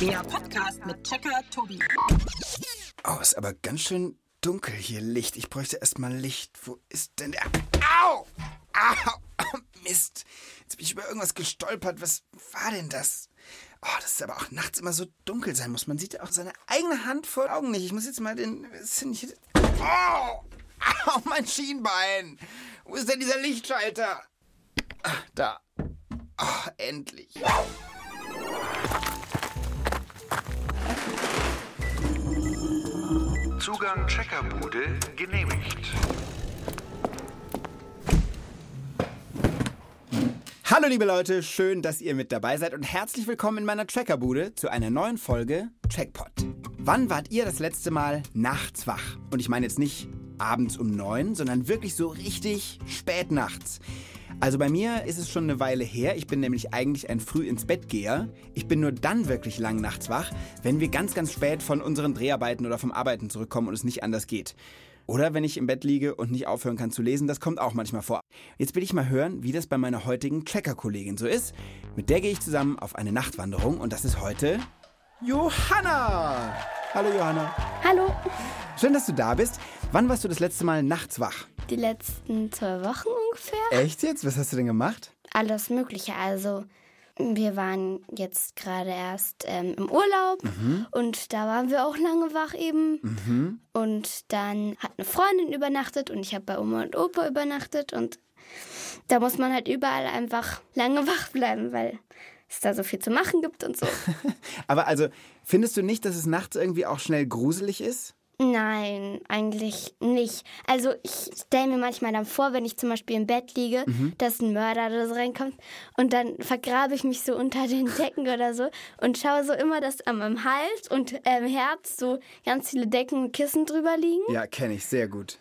Der Podcast mit Checker Tobi. Oh, ist aber ganz schön dunkel hier Licht. Ich bräuchte erstmal Licht. Wo ist denn der? Au! Au! Mist. Jetzt bin ich über irgendwas gestolpert. Was war denn das? Oh, das ist aber auch nachts immer so dunkel sein muss. Man sieht ja auch seine eigene Hand vor Augen nicht. Ich muss jetzt mal den. Oh! Au, mein Schienbein! Wo ist denn dieser Lichtschalter? Ah, da. Oh, endlich. Zugang Checkerbude genehmigt. Hallo liebe Leute, schön, dass ihr mit dabei seid und herzlich willkommen in meiner Trackerbude zu einer neuen Folge Trackpot. Wann wart ihr das letzte Mal nachts wach? Und ich meine jetzt nicht abends um neun, sondern wirklich so richtig spät nachts. Also bei mir ist es schon eine Weile her. Ich bin nämlich eigentlich ein früh ins Bett geher. Ich bin nur dann wirklich lang nachts wach, wenn wir ganz, ganz spät von unseren Dreharbeiten oder vom Arbeiten zurückkommen und es nicht anders geht. Oder wenn ich im Bett liege und nicht aufhören kann zu lesen, das kommt auch manchmal vor. Jetzt will ich mal hören, wie das bei meiner heutigen Tracker-Kollegin so ist. Mit der gehe ich zusammen auf eine Nachtwanderung und das ist heute Johanna. Hallo Johanna. Hallo. Schön, dass du da bist. Wann warst du das letzte Mal nachts wach? Die letzten zwei Wochen ungefähr. Echt jetzt? Was hast du denn gemacht? Alles Mögliche. Also, wir waren jetzt gerade erst ähm, im Urlaub und da waren wir auch lange wach eben. Und dann hat eine Freundin übernachtet und ich habe bei Oma und Opa übernachtet und da muss man halt überall einfach lange wach bleiben, weil es da so viel zu machen gibt und so. Aber also, findest du nicht, dass es nachts irgendwie auch schnell gruselig ist? Nein, eigentlich nicht. Also ich stelle mir manchmal dann vor, wenn ich zum Beispiel im Bett liege, dass ein Mörder oder so reinkommt und dann vergrabe ich mich so unter den Decken oder so und schaue so immer, dass an meinem Hals und ähm, Herz so ganz viele Decken und Kissen drüber liegen Ja, kenne ich sehr gut.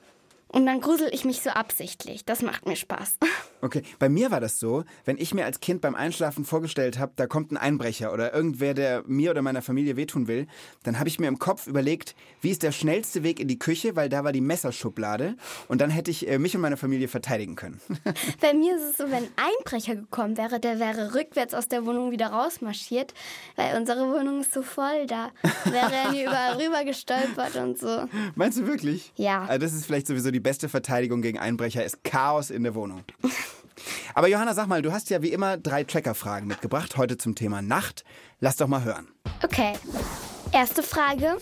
und dann grusel ich mich so absichtlich. Das macht mir Spaß. Okay, bei mir war das so, wenn ich mir als Kind beim Einschlafen vorgestellt habe, da kommt ein Einbrecher oder irgendwer, der mir oder meiner Familie wehtun will, dann habe ich mir im Kopf überlegt, wie ist der schnellste Weg in die Küche, weil da war die Messerschublade und dann hätte ich äh, mich und meine Familie verteidigen können. Bei mir ist es so, wenn ein Einbrecher gekommen wäre, der wäre rückwärts aus der Wohnung wieder rausmarschiert, weil unsere Wohnung ist so voll, da wäre er hier überall rüber gestolpert und so. Meinst du wirklich? Ja. Also das ist vielleicht sowieso die beste Verteidigung gegen Einbrecher, ist Chaos in der Wohnung. Aber Johanna, sag mal, du hast ja wie immer drei Tracker-Fragen mitgebracht, heute zum Thema Nacht. Lass doch mal hören. Okay. Erste Frage.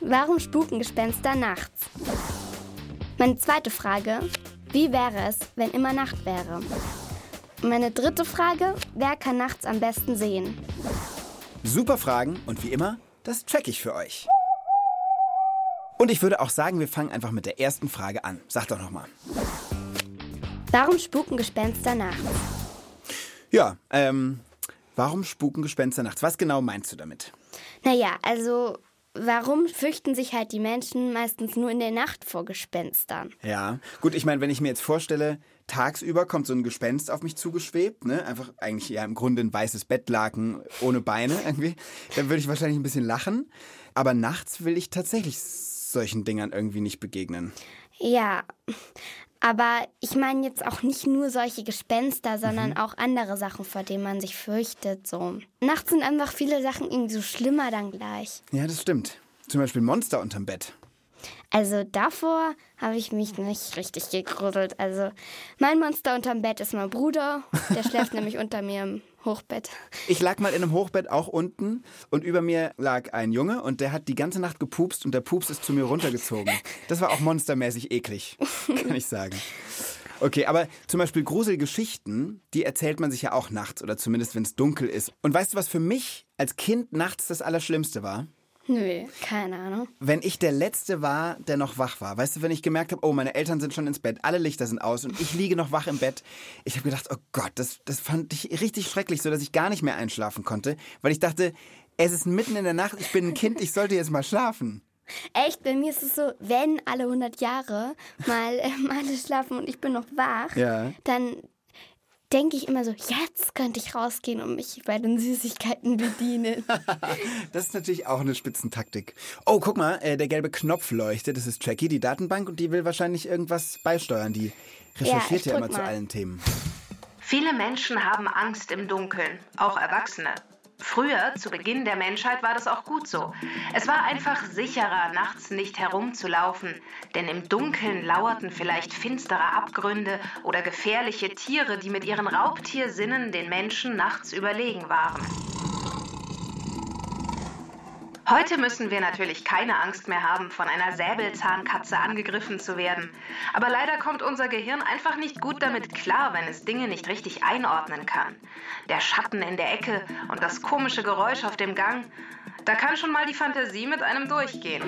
Warum spuken Gespenster nachts? Meine zweite Frage. Wie wäre es, wenn immer Nacht wäre? Meine dritte Frage. Wer kann nachts am besten sehen? Super Fragen und wie immer, das track ich für euch. Und ich würde auch sagen, wir fangen einfach mit der ersten Frage an. Sag doch nochmal. Warum spuken Gespenster nachts? Ja, ähm, warum spuken Gespenster nachts? Was genau meinst du damit? Naja, also warum fürchten sich halt die Menschen meistens nur in der Nacht vor Gespenstern? Ja, gut, ich meine, wenn ich mir jetzt vorstelle, tagsüber kommt so ein Gespenst auf mich zugeschwebt, ne? Einfach eigentlich ja im Grunde ein weißes Bettlaken ohne Beine irgendwie, dann würde ich wahrscheinlich ein bisschen lachen. Aber nachts will ich tatsächlich solchen Dingern irgendwie nicht begegnen. Ja, aber ich meine jetzt auch nicht nur solche Gespenster, sondern auch andere Sachen, vor denen man sich fürchtet. So. Nachts sind einfach viele Sachen irgendwie so schlimmer dann gleich. Ja, das stimmt. Zum Beispiel Monster unterm Bett. Also davor habe ich mich nicht richtig gegruselt. Also mein Monster unterm Bett ist mein Bruder. Der schläft nämlich unter mir im Hochbett. Ich lag mal in einem Hochbett auch unten und über mir lag ein Junge und der hat die ganze Nacht gepupst und der Pups ist zu mir runtergezogen. Das war auch monstermäßig eklig, kann ich sagen. Okay, aber zum Beispiel Gruselgeschichten, die erzählt man sich ja auch nachts oder zumindest wenn es dunkel ist. Und weißt du, was für mich als Kind nachts das Allerschlimmste war? Nö, keine Ahnung. Wenn ich der Letzte war, der noch wach war. Weißt du, wenn ich gemerkt habe, oh, meine Eltern sind schon ins Bett, alle Lichter sind aus und ich liege noch wach im Bett. Ich habe gedacht, oh Gott, das, das fand ich richtig schrecklich, so dass ich gar nicht mehr einschlafen konnte, weil ich dachte, es ist mitten in der Nacht, ich bin ein Kind, ich sollte jetzt mal schlafen. Echt, bei mir ist es so, wenn alle 100 Jahre mal ähm, alle schlafen und ich bin noch wach, Ja. dann denke ich immer so, jetzt könnte ich rausgehen und mich bei den Süßigkeiten bedienen. Das ist natürlich auch eine Spitzentaktik. Oh, guck mal, äh, der gelbe Knopf leuchtet. Das ist Jackie, die Datenbank, und die will wahrscheinlich irgendwas beisteuern. Die recherchiert ja, drück immer zu mal. allen Themen. Viele Menschen haben Angst im Dunkeln, auch Erwachsene. Früher, zu Beginn der Menschheit, war das auch gut so. Es war einfach sicherer, nachts nicht herumzulaufen, denn im Dunkeln lauerten vielleicht finstere Abgründe oder gefährliche Tiere, die mit ihren Raubtiersinnen den Menschen nachts überlegen waren. Heute müssen wir natürlich keine Angst mehr haben, von einer Säbelzahnkatze angegriffen zu werden. Aber leider kommt unser Gehirn einfach nicht gut damit klar, wenn es Dinge nicht richtig einordnen kann. Der Schatten in der Ecke und das komische Geräusch auf dem Gang, da kann schon mal die Fantasie mit einem durchgehen.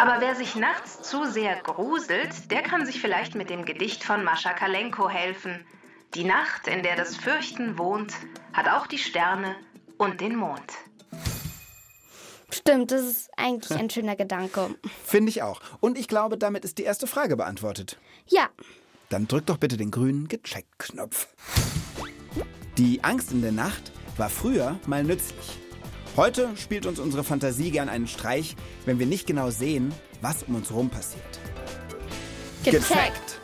Aber wer sich nachts zu sehr gruselt, der kann sich vielleicht mit dem Gedicht von Mascha Kalenko helfen. Die Nacht, in der das Fürchten wohnt, hat auch die Sterne und den Mond. Stimmt, das ist eigentlich ein schöner Gedanke. Finde ich auch. Und ich glaube, damit ist die erste Frage beantwortet. Ja, Dann drück doch bitte den grünen Gecheckt-Knopf. Die Angst in der Nacht war früher mal nützlich. Heute spielt uns unsere Fantasie gern einen Streich, wenn wir nicht genau sehen, was um uns herum passiert. gecheckt.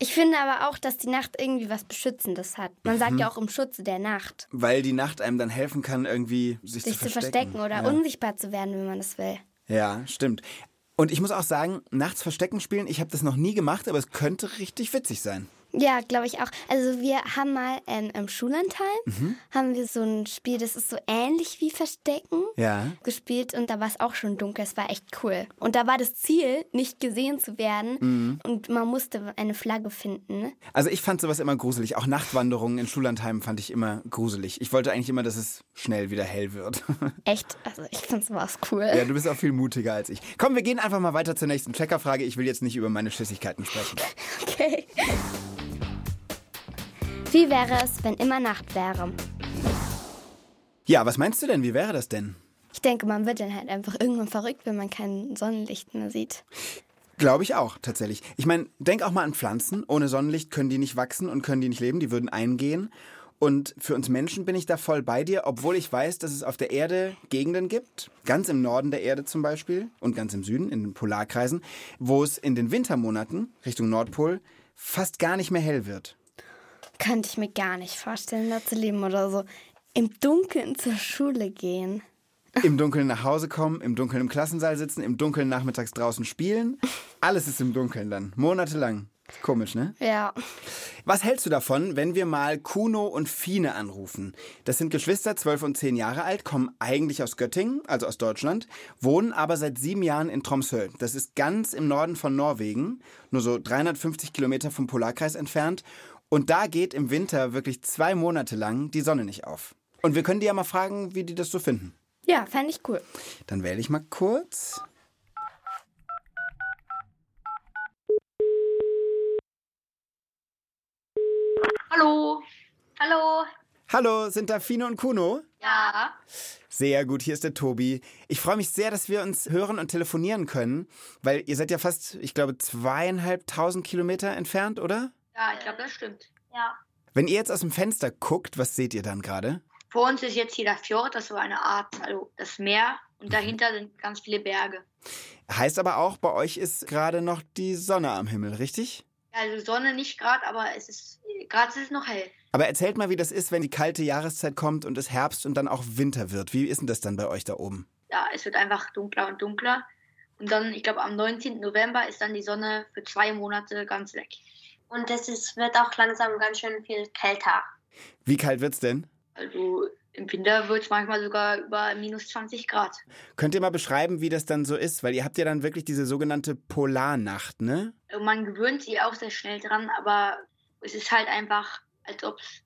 Ich finde aber auch, dass die Nacht irgendwie was Beschützendes hat. Man sagt ja auch im Schutze der Nacht. Weil die Nacht einem dann helfen kann, irgendwie sich, Sich zu verstecken oder ja. unsichtbar zu werden, wenn man das will. Ja, stimmt. Und ich muss auch sagen, nachts Verstecken spielen, ich habe das noch nie gemacht, aber es könnte richtig witzig sein. Ja, glaube ich auch. Also wir haben mal ähm, im Schullandheim Mhm. haben wir so ein Spiel, das ist so ähnlich wie Verstecken Ja. gespielt und da war es auch schon dunkel. Es war echt cool. Und da war das Ziel, nicht gesehen zu werden Mhm. und man musste eine Flagge finden. Ne? Also ich fand sowas immer gruselig. Auch Nachtwanderungen in Schullandheimen fand ich immer gruselig. Ich wollte eigentlich immer, dass es schnell wieder hell wird. Echt, also ich fand sowas cool. ja, du bist auch viel mutiger als ich. Komm, wir gehen einfach mal weiter zur nächsten Checkerfrage. Ich will jetzt nicht über meine Schissigkeiten sprechen. Okay. Wie wäre es, wenn immer Nacht wäre? Ja, was meinst du denn? Wie wäre das denn? Ich denke, man wird dann halt einfach irgendwann verrückt, wenn man kein Sonnenlicht mehr sieht. Glaube ich auch, tatsächlich. Ich meine, denk auch mal an Pflanzen. Ohne Sonnenlicht können die nicht wachsen und können die nicht leben. Die würden eingehen. Und für uns Menschen bin ich da voll bei dir, obwohl ich weiß, dass es auf der Erde Gegenden gibt, ganz im Norden der Erde zum Beispiel und ganz im Süden, in den Polarkreisen, wo es in den Wintermonaten Richtung Nordpol fast gar nicht mehr hell wird. Könnte ich mir gar nicht vorstellen, da zu leben oder so. Im Dunkeln zur Schule gehen. Im Dunkeln nach Hause kommen, im Dunkeln im Klassensaal sitzen, im Dunkeln nachmittags draußen spielen. Alles ist im Dunkeln dann, monatelang. Komisch, ne? Ja. Was hältst du davon, wenn wir mal Kuno und Fine anrufen? Das sind Geschwister, 12 und 10 Jahre alt, kommen eigentlich aus Göttingen, also aus Deutschland, wohnen aber seit sieben Jahren in Tromsø. Das ist ganz im Norden von Norwegen, nur so 350 Kilometer vom Polarkreis entfernt. Und da geht im Winter wirklich zwei Monate lang die Sonne nicht auf. Und wir können die ja mal fragen, wie die das so finden. Ja, fände ich cool. Dann wähle ich mal kurz. Hallo. Hallo. Hallo, sind da Fine und Kuno? Ja. Sehr gut, hier ist der Tobi. Ich freue mich sehr, dass wir uns hören und telefonieren können, weil ihr seid ja fast, ich glaube, zweieinhalbtausend Kilometer entfernt, oder? Ja, ich glaube, das stimmt. Ja. Wenn ihr jetzt aus dem Fenster guckt, was seht ihr dann gerade? Vor uns ist jetzt hier der Fjord, das ist so eine Art, also das Meer. Und dahinter sind ganz viele Berge. Heißt aber auch, bei euch ist gerade noch die Sonne am Himmel, richtig? Also Sonne nicht gerade, aber es ist gerade ist es noch hell. Aber erzählt mal, wie das ist, wenn die kalte Jahreszeit kommt und es Herbst und dann auch Winter wird. Wie ist denn das dann bei euch da oben? Ja, es wird einfach dunkler und dunkler. Und dann, ich glaube, am 19. November ist dann die Sonne für zwei Monate ganz weg. Und es ist, wird auch langsam ganz schön viel kälter. Wie kalt wird's denn? Also im Winter wird es manchmal sogar über minus 20 Grad. Könnt ihr mal beschreiben, wie das dann so ist? Weil ihr habt ja dann wirklich diese sogenannte Polarnacht, ne? Also man gewöhnt sich auch sehr schnell dran, aber es ist halt einfach, als ob es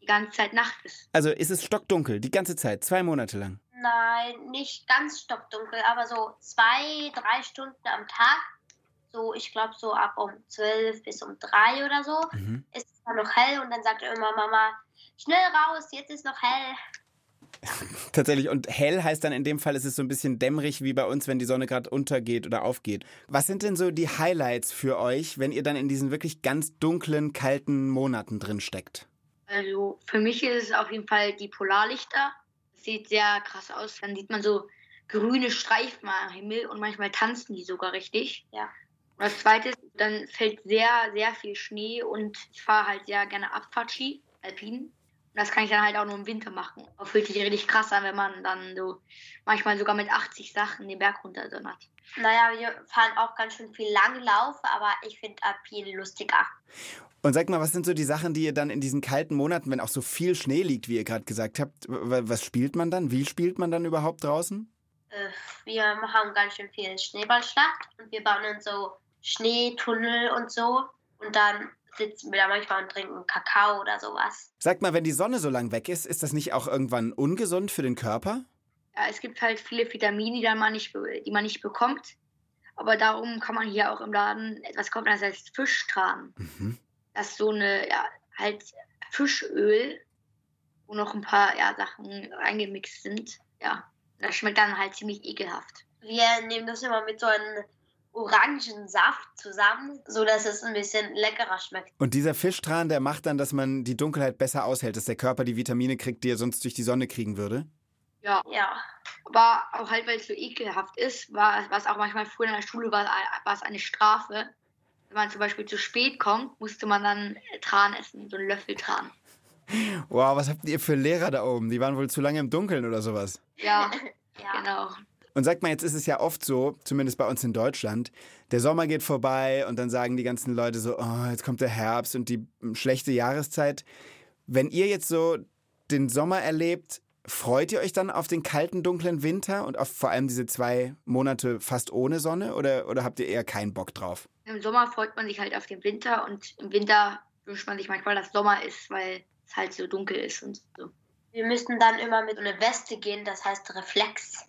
die ganze Zeit Nacht ist. Also ist es stockdunkel, die ganze Zeit, zwei Monate lang. Nein, nicht ganz stockdunkel, aber so zwei, drei Stunden am Tag. So, ich glaube, so ab um zwölf bis um drei oder so Mhm. ist es dann noch hell und dann sagt immer Mama, schnell raus, jetzt ist noch hell. Tatsächlich. Und hell heißt dann in dem Fall, ist es so ein bisschen dämmerig wie bei uns, wenn die Sonne gerade untergeht oder aufgeht. Was sind denn so die Highlights für euch, wenn ihr dann in diesen wirklich ganz dunklen, kalten Monaten drin steckt? Also für mich ist es auf jeden Fall die Polarlichter. Das sieht sehr krass aus. Dann sieht man so grüne Streifen am Himmel und manchmal tanzen die sogar richtig. Ja. Und das zweite ist, dann fällt sehr, sehr viel Schnee und ich fahre halt sehr gerne Abfahrtski, Alpin. das kann ich dann halt auch nur im Winter machen. Aber fühlt sich richtig krass an, wenn man dann so manchmal sogar mit 80 Sachen den Berg runter donnert. Naja, wir fahren auch ganz schön viel Langlauf, aber ich finde Alpin lustiger. Und sag mal, was sind so die Sachen, die ihr dann in diesen kalten Monaten, wenn auch so viel Schnee liegt, wie ihr gerade gesagt habt, was spielt man dann? Wie spielt man dann überhaupt draußen? Äh, Wir haben ganz schön viel Schneeballschlacht und wir bauen dann so Schneetunnel und so. Und dann sitzen wir da manchmal und trinken Kakao oder sowas. Sag mal, wenn die Sonne so lang weg ist, ist das nicht auch irgendwann ungesund für den Körper? Ja, es gibt halt viele Vitamine, die, dann man nicht, die man nicht bekommt. Aber darum kann man hier auch im Laden etwas kaufen, das heißt Fischtran. Mhm. Das ist so eine, ja, halt Fischöl, wo noch ein paar ja, Sachen reingemixt sind. Ja, das schmeckt dann halt ziemlich ekelhaft. Wir nehmen das immer mit so einem Orangensaft zusammen, so dass es ein bisschen leckerer schmeckt. Und dieser Fischtran, der macht dann, dass man die Dunkelheit besser aushält, dass der Körper die Vitamine kriegt, die er sonst durch die Sonne kriegen würde? Ja, Ja. aber auch halt, weil es so ekelhaft ist, war was auch manchmal früher in der Schule war, war es eine Strafe. Wenn man zum Beispiel zu spät kommt, musste man dann Tran essen, so einen Löffel Tran. Wow, was habt ihr für Lehrer da oben? Die waren wohl zu lange im Dunkeln oder sowas. Ja, Ja. genau. Und sag mal, jetzt ist es ja oft so, zumindest bei uns in Deutschland, der Sommer geht vorbei und dann sagen die ganzen Leute so, oh, jetzt kommt der Herbst und die mm, schlechte Jahreszeit. Wenn ihr jetzt so den Sommer erlebt, freut ihr euch dann auf den kalten, dunklen Winter und auf vor allem diese zwei Monate fast ohne Sonne oder, oder habt ihr eher keinen Bock drauf? Im Sommer freut man sich halt auf den Winter und im Winter wünscht man sich manchmal, dass Sommer ist, weil es halt so dunkel ist und so. Wir müssen dann immer mit so einer Weste gehen, das heißt Reflex.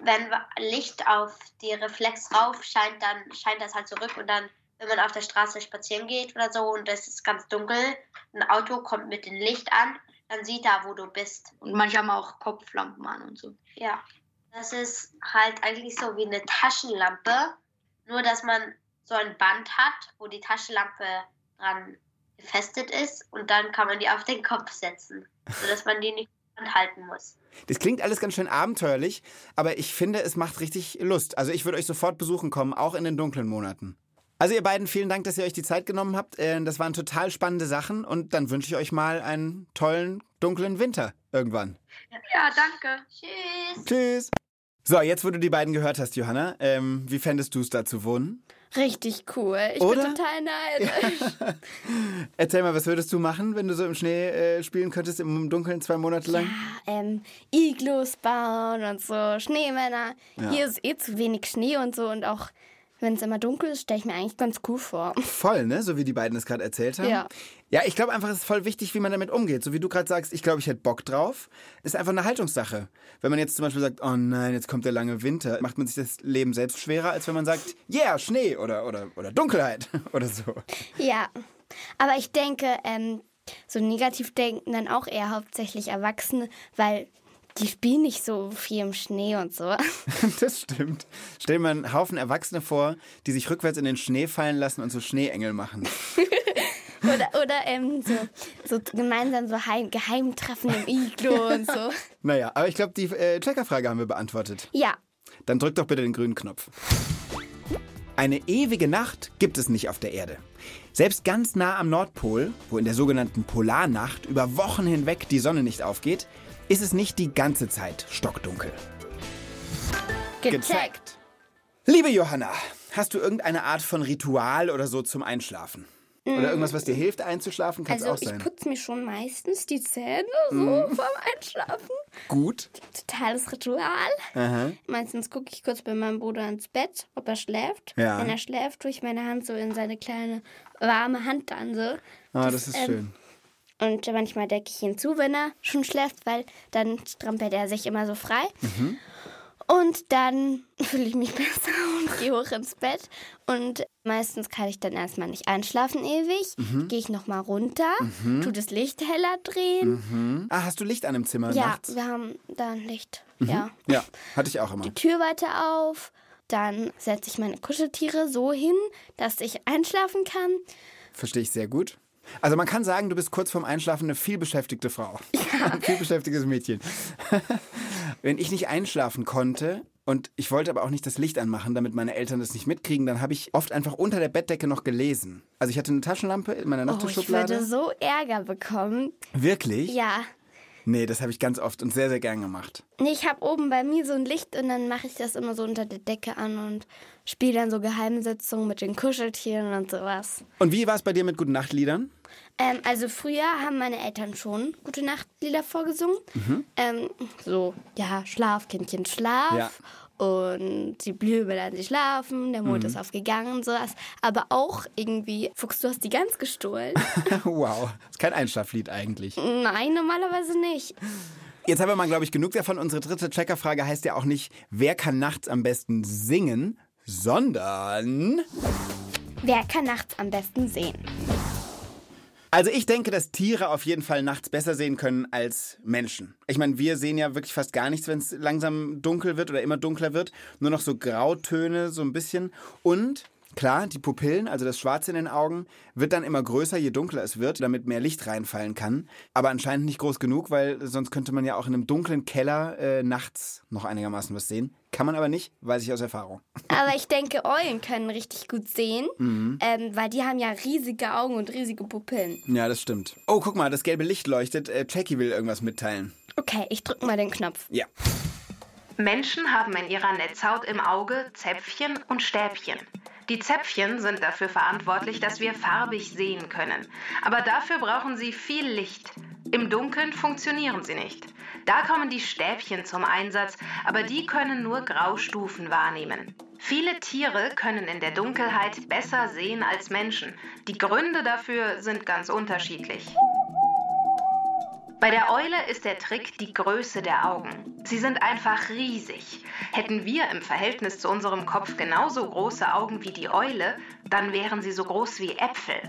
Wenn Licht auf die Reflex rauf scheint, dann scheint das halt zurück und dann, wenn man auf der Straße spazieren geht oder so und es ist ganz dunkel, ein Auto kommt mit dem Licht an, dann sieht er, wo du bist. Und manche haben auch Kopflampen an und so. Ja. Das ist halt eigentlich so wie eine Taschenlampe, nur dass man so ein Band hat, wo die Taschenlampe dran gefestet ist und dann kann man die auf den Kopf setzen, sodass man die nicht halten muss. Das klingt alles ganz schön abenteuerlich, aber ich finde, es macht richtig Lust. Also ich würde euch sofort besuchen kommen, auch in den dunklen Monaten. Also ihr beiden, vielen Dank, dass ihr euch die Zeit genommen habt. Äh, Das waren total spannende Sachen und dann wünsche ich euch mal einen tollen, dunklen Winter irgendwann. Ja, danke. Tschüss! Tschüss. So, jetzt wo du die beiden gehört hast, Johanna, ähm, wie fändest du es da zu wohnen? Richtig cool. Ich Oder? bin total neidisch. Erzähl mal, was würdest du machen, wenn du so im Schnee äh, spielen könntest, im Dunkeln zwei Monate lang? ähm, Iglus bauen und so, Schneemänner. Ja. Hier ist eh zu wenig Schnee und so und auch wenn es immer dunkel ist, stelle ich mir eigentlich ganz cool vor. Voll, ne? So wie die beiden es gerade erzählt haben. Ja. Ja, ich glaube einfach, es ist voll wichtig, wie man damit umgeht. So wie du gerade sagst, ich glaube, ich hätte Bock drauf. Ist einfach eine Haltungssache. Wenn man jetzt zum Beispiel sagt, oh nein, jetzt kommt der lange Winter, macht man sich das Leben selbst schwerer, als wenn man sagt, yeah, Schnee oder, oder, oder Dunkelheit oder so. Ja, aber ich denke, ähm, so negativ denken dann auch eher hauptsächlich Erwachsene, weil die spielen nicht so viel im Schnee und so. Das stimmt. Stell dir mal einen Haufen Erwachsene vor, die sich rückwärts in den Schnee fallen lassen und so Schneeengel machen. Oder, oder ähm, so, so gemeinsam so heim, Geheimtreffen im Iglo und so. Naja, aber ich glaube, die äh, Checkerfrage haben wir beantwortet. Ja, Dann drück doch bitte den grünen Knopf. Eine ewige Nacht gibt es nicht auf der Erde. Selbst ganz nah am Nordpol, wo in der sogenannten Polarnacht über Wochen hinweg die Sonne nicht aufgeht, ist es nicht die ganze Zeit stockdunkel. gecheckt. Liebe Johanna, hast du irgendeine Art von Ritual oder so zum Einschlafen? Oder irgendwas, was dir hilft einzuschlafen, kann es Also auch ich sein. putze mir schon meistens die Zähne so vorm Einschlafen. Gut. Totales Ritual. Aha. Meistens gucke ich kurz bei meinem Bruder ins Bett, ob er schläft. Ja. Wenn er schläft, tue ich meine Hand so in seine kleine warme Hand dann so. Ah, das ist ähm, schön. Und manchmal decke ich ihn zu, wenn er schon schläft, weil dann strampelt er sich immer so frei. Mhm. Und dann fühle ich mich besser und gehe hoch ins Bett. Und meistens kann ich dann erstmal nicht einschlafen ewig. Mhm. Gehe ich nochmal runter, tu das Licht heller drehen. Ah, hast du Licht an im Zimmer Ja, nachts? wir haben da ein Licht. Ja. Ja, hatte ich auch immer. Die Tür weiter auf. Dann setze ich meine Kuscheltiere so hin, dass ich einschlafen kann. Verstehe ich sehr gut. Also man kann sagen, du bist kurz vorm Einschlafen eine vielbeschäftigte Frau. Ein vielbeschäftigtes Mädchen. Wenn ich nicht einschlafen konnte, Und ich wollte aber auch nicht das Licht anmachen, damit meine Eltern das nicht mitkriegen. Dann habe ich oft einfach unter der Bettdecke noch gelesen. Also ich hatte eine Taschenlampe in meiner Oh, ich Nachttischschublade. würde so Ärger bekommen. Wirklich? Ja. Nee, das habe ich ganz oft und sehr, sehr gern gemacht. Nee, ich habe oben bei mir so ein Licht und dann mache ich das immer so unter der Decke an und spiele dann so Geheimsitzungen mit den Kuscheltieren und sowas. Und wie war es bei dir mit guten Nachtliedern? Ähm, also früher haben meine Eltern schon gute Nachtlieder vorgesungen. Ähm, so, ja, Schlaf, Kindchen, Schlaf. Ja. Und die Blüme dann sie schlafen, der Mond ist aufgegangen und sowas. Aber auch irgendwie, Fuchs, du hast die Gans gestohlen. wow, ist kein Einschlaflied eigentlich. Nein, normalerweise nicht. Jetzt haben wir mal, glaube ich, genug davon. Unsere dritte Checkerfrage heißt ja auch nicht, wer kann nachts am besten singen, sondern... Wer kann nachts am besten sehen? Also ich denke, dass Tiere auf jeden Fall nachts besser sehen können als Menschen. Ich meine, wir sehen ja wirklich fast gar nichts, wenn es langsam dunkel wird oder immer dunkler wird. Nur noch so Grautöne, so ein bisschen. Und klar, die Pupillen, also das Schwarze in den Augen, wird dann immer größer, je dunkler es wird, damit mehr Licht reinfallen kann. Aber anscheinend nicht groß genug, weil sonst könnte man ja auch in einem dunklen Keller äh, nachts noch einigermaßen was sehen. Kann man aber nicht, weiß ich aus Erfahrung. Aber ich denke, Eulen können richtig gut sehen, Mhm. ähm, weil die haben ja riesige Augen und riesige Pupillen. Ja, das stimmt. Oh, guck mal, das gelbe Licht leuchtet. Äh, Jackie will irgendwas mitteilen. Okay, ich drücke mal den Knopf. Ja. Menschen haben in ihrer Netzhaut im Auge Zäpfchen und Stäbchen. Die Zäpfchen sind dafür verantwortlich, dass wir farbig sehen können. Aber dafür brauchen sie viel Licht. Im Dunkeln funktionieren sie nicht. Da kommen die Stäbchen zum Einsatz, aber die können nur Graustufen wahrnehmen. Viele Tiere können in der Dunkelheit besser sehen als Menschen. Die Gründe dafür sind ganz unterschiedlich. Bei der Eule ist der Trick die Größe der Augen. Sie sind einfach riesig. Hätten wir im Verhältnis zu unserem Kopf genauso große Augen wie die Eule, dann wären sie so groß wie Äpfel.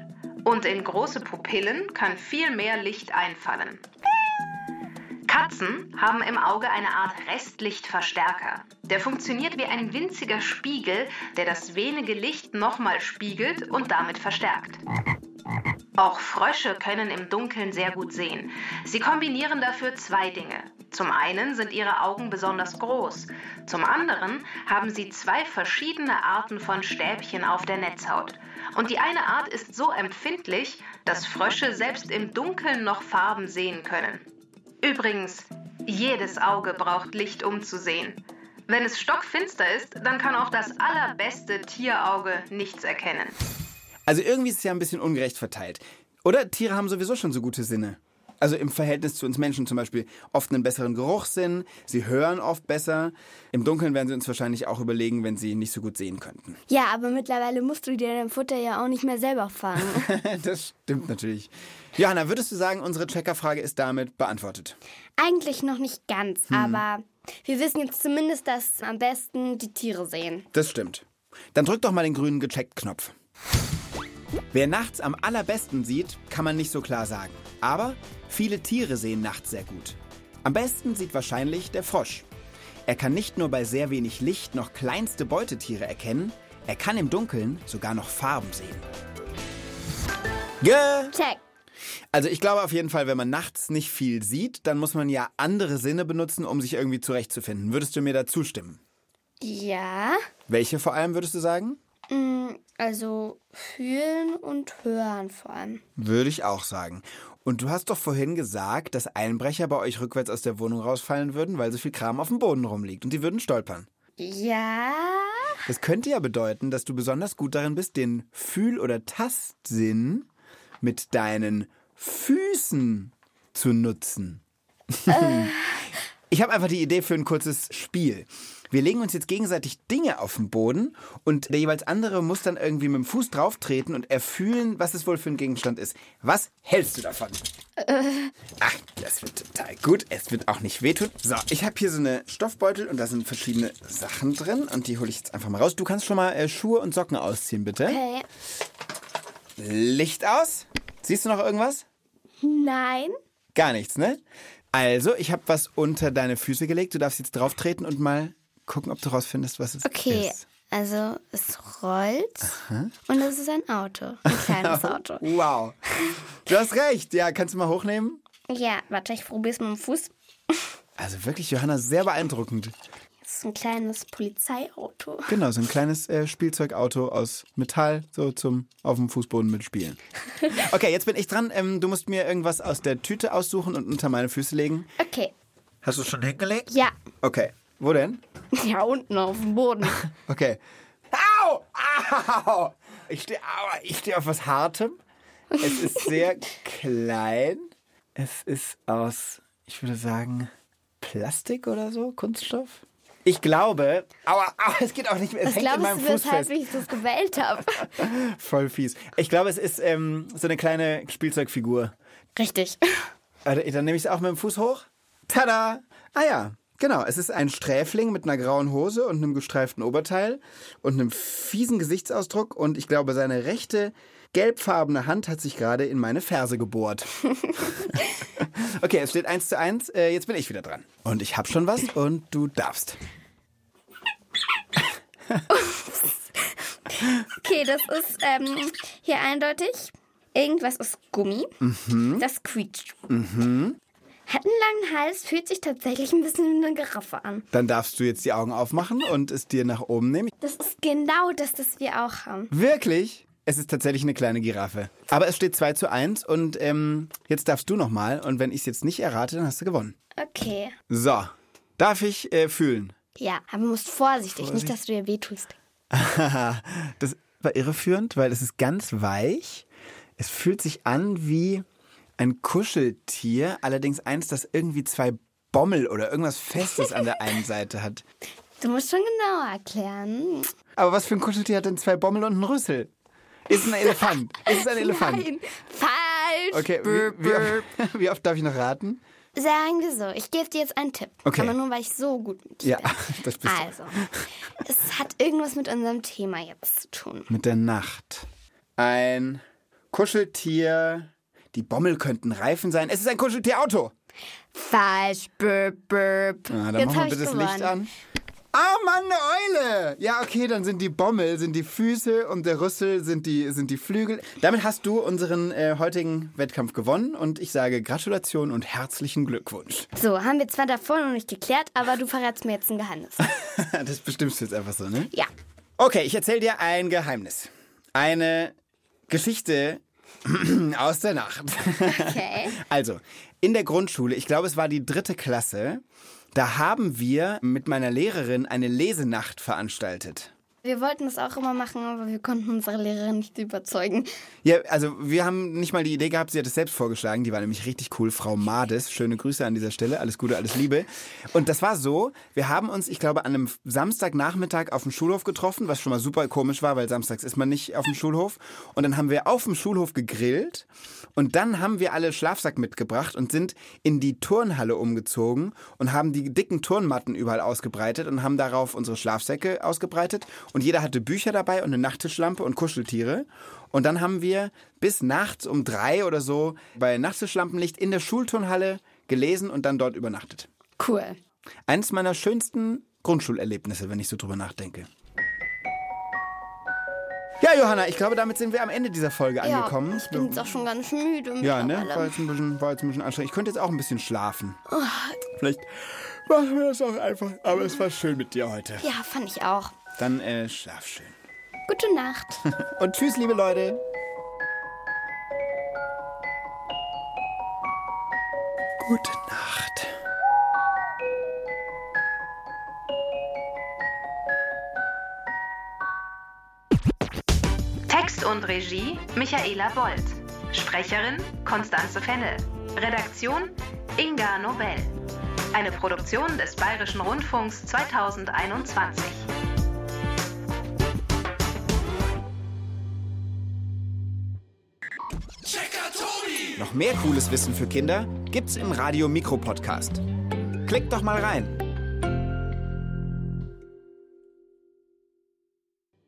Und in große Pupillen kann viel mehr Licht einfallen. Katzen haben im Auge eine Art Restlichtverstärker. Der funktioniert wie ein winziger Spiegel, der das wenige Licht nochmal spiegelt und damit verstärkt. Auch Frösche können im Dunkeln sehr gut sehen. Sie kombinieren dafür zwei Dinge. Zum einen sind ihre Augen besonders groß. Zum anderen haben sie zwei verschiedene Arten von Stäbchen auf der Netzhaut. Und die eine Art ist so empfindlich, dass Frösche selbst im Dunkeln noch Farben sehen können. Übrigens, jedes Auge braucht Licht, um zu sehen. Wenn es stockfinster ist, dann kann auch das allerbeste Tierauge nichts erkennen. Also irgendwie ist es ja ein bisschen ungerecht verteilt. Oder Tiere haben sowieso schon so gute Sinne. Also im Verhältnis zu uns Menschen zum Beispiel oft einen besseren Geruchssinn, sie hören oft besser. Im Dunkeln werden sie uns wahrscheinlich auch überlegen, wenn sie nicht so gut sehen könnten. Ja, aber mittlerweile musst du dir dein Futter ja auch nicht mehr selber fangen. das stimmt natürlich. Johanna, würdest du sagen, unsere Checkerfrage ist damit beantwortet? Eigentlich noch nicht ganz, aber wir wissen jetzt zumindest, dass am besten die Tiere sehen. Das stimmt. Dann drück doch mal den grünen Gecheckt-Knopf. Wer nachts am allerbesten sieht, kann man nicht so klar sagen. Aber viele Tiere sehen nachts sehr gut. Am besten sieht wahrscheinlich der Frosch. Er kann nicht nur bei sehr wenig Licht noch kleinste Beutetiere erkennen, er kann im Dunkeln sogar noch Farben sehen. Ge Check. also ich glaube auf jeden Fall, wenn man nachts nicht viel sieht, dann muss man ja andere Sinne benutzen, um sich irgendwie zurechtzufinden. Würdest du mir da zustimmen? Ja, Welche vor allem würdest du sagen? Also fühlen und hören vor allem. Würde ich auch sagen. Und du hast doch vorhin gesagt, dass Einbrecher bei euch rückwärts aus der Wohnung rausfallen würden, weil so viel Kram auf dem Boden rumliegt und die würden stolpern. Ja, Das könnte ja bedeuten, dass du besonders gut darin bist, den Fühl- oder Tastsinn mit deinen Füßen zu nutzen. Ich habe einfach die Idee für ein kurzes Spiel. Wir legen uns jetzt gegenseitig Dinge auf den Boden und der jeweils andere muss dann irgendwie mit dem Fuß drauftreten und erfühlen, was es wohl für ein Gegenstand ist. Was hältst du davon? Ach, das wird total gut. Es wird auch nicht wehtun. So, ich habe hier so eine Stoffbeutel und da sind verschiedene Sachen drin und die hole ich jetzt einfach mal raus. Du kannst schon mal äh, Schuhe und Socken ausziehen, bitte. okay. Licht aus. Siehst du noch irgendwas? Nein. Gar nichts, ne? Also, ich habe was unter deine Füße gelegt. Du darfst jetzt drauf treten und mal gucken, ob du rausfindest, was es Okay, ist. also es rollt und es ist ein Auto. Ein kleines Auto. Wow. Du hast recht. Ja, kannst du mal hochnehmen? Ja, warte, ich probier's mit dem Fuß. Also wirklich, Johanna, sehr beeindruckend. Das ist ein kleines Polizeiauto. Genau, so ein kleines äh, Spielzeugauto aus Metall, so zum auf dem Fußboden mitspielen. Okay, jetzt bin ich dran. Ähm, du musst mir irgendwas aus der Tüte aussuchen und unter meine Füße legen. Okay. Hast du es schon hingelegt? Ja. Okay. Wo denn? Ja, unten auf dem Boden. Okay. Au! Au! Ich stehe steh auf was Hartem. Es ist sehr klein. Es ist aus, ich würde sagen, Plastik oder so, Kunststoff. Ich glaube, aua, aua, es geht auch nicht mehr. Es Was hängt in glaubst meinem du, Fuß weshalb fest. ich das gewählt habe? Voll fies. Ich glaube, es ist ähm, so eine kleine Spielzeugfigur. Richtig. Also, dann nehme ich es auch mit dem Fuß hoch. Tada! Ah ja, genau. Es ist ein Sträfling mit einer grauen Hose und einem gestreiften Oberteil und einem fiesen Gesichtsausdruck. Und ich glaube, seine rechte gelbfarbene Hand hat sich gerade in meine Ferse gebohrt. okay, es steht eins zu eins. Äh, jetzt bin ich wieder dran. Und ich habe schon was und du darfst. Okay, das ist ähm, hier eindeutig. Irgendwas ist Gummi. Mhm. Das quietscht. Hat einen langen Hals, fühlt sich tatsächlich ein bisschen wie eine Giraffe an. Dann darfst du jetzt die Augen aufmachen und es dir nach oben nehmen. Das ist genau das, das wir auch haben. Wirklich? Es ist tatsächlich eine kleine Giraffe. Aber es steht 2 zu 1 und ähm, jetzt darfst du nochmal. Und wenn ich es jetzt nicht errate, dann hast du gewonnen. Okay. So, darf ich äh, fühlen? Ja, aber du musst vorsichtig, Vorsicht. nicht, dass du dir wehtust. das war irreführend, weil es ist ganz weich. Es fühlt sich an wie ein Kuscheltier, allerdings eins, das irgendwie zwei Bommel oder irgendwas Festes an der einen Seite hat. Du musst schon genauer erklären. Aber was für ein Kuscheltier hat denn zwei Bommel und einen Rüssel? Ist ein Elefant. Ist es ein Elefant? Nein, falsch. Okay, wie, wie, oft, wie oft darf ich noch raten? Sagen wir so, ich gebe dir jetzt einen Tipp. Okay. Aber nur, weil ich so gut mit dir Ja, bin. das bist du. Also, es hat irgendwas mit unserem Thema jetzt zu tun. Mit der Nacht. Ein Kuscheltier. Die Bommel könnten Reifen sein. Es ist ein Kuscheltierauto. Falsch. Burp, burp. Ah, dann jetzt machen wir bitte das gewonnen. Licht an. Ah, Mann, Ja, okay, dann sind die Bommel, sind die Füße und der Rüssel sind die, sind die Flügel. Damit hast du unseren äh, heutigen Wettkampf gewonnen und ich sage Gratulation und herzlichen Glückwunsch. So, haben wir zwar davor noch nicht geklärt, aber du verrätst mir jetzt ein Geheimnis. das bestimmst du jetzt einfach so, ne? ja. Okay, ich erzähle dir ein Geheimnis. Eine Geschichte aus der Nacht. Okay. Also, in der Grundschule, ich glaube, es war die dritte Klasse, da haben wir mit meiner Lehrerin eine Lesenacht veranstaltet. Wir wollten das auch immer machen, aber wir konnten unsere Lehrerin nicht überzeugen. Ja, also wir haben nicht mal die Idee gehabt, sie hat es selbst vorgeschlagen. Die war nämlich richtig cool, Frau Mades. Schöne Grüße an dieser Stelle. Alles Gute, alles Liebe. Und das war so, wir haben uns, ich glaube, an einem Samstagnachmittag auf dem Schulhof getroffen, was schon mal super komisch war, weil samstags ist man nicht auf dem Schulhof. Und dann haben wir auf dem Schulhof gegrillt und dann haben wir alle Schlafsack mitgebracht und sind in die Turnhalle umgezogen und haben die dicken Turnmatten überall ausgebreitet und haben darauf unsere Schlafsäcke ausgebreitet. Und jeder hatte Bücher dabei und eine Nachttischlampe und Kuscheltiere. Und dann haben wir bis nachts um drei oder so bei Nachttischlampenlicht in der Schulturnhalle gelesen und dann dort übernachtet. Cool. Eines meiner schönsten Grundschulerlebnisse, wenn ich so drüber nachdenke. Ja, Johanna, ich glaube, damit sind wir am Ende dieser Folge angekommen. Ja, ich bin jetzt auch schon ganz müde. Ja, ne? War jetzt, ein bisschen, war jetzt ein bisschen anstrengend. Ich könnte jetzt auch ein bisschen schlafen. Vielleicht machen wir das auch einfach. Aber es war schön mit dir heute. Ja, fand ich auch. Dann äh, schlaf schön. Gute Nacht. Und tschüss, liebe Leute. Gute Nacht. Text und Regie Michaela Bold. Sprecherin Konstanze Fennel. Redaktion Inga Nobel. Eine Produktion des Bayerischen Rundfunks 2021. Mehr cooles Wissen für Kinder gibt's im Radio Mikro Podcast. Klickt doch mal rein.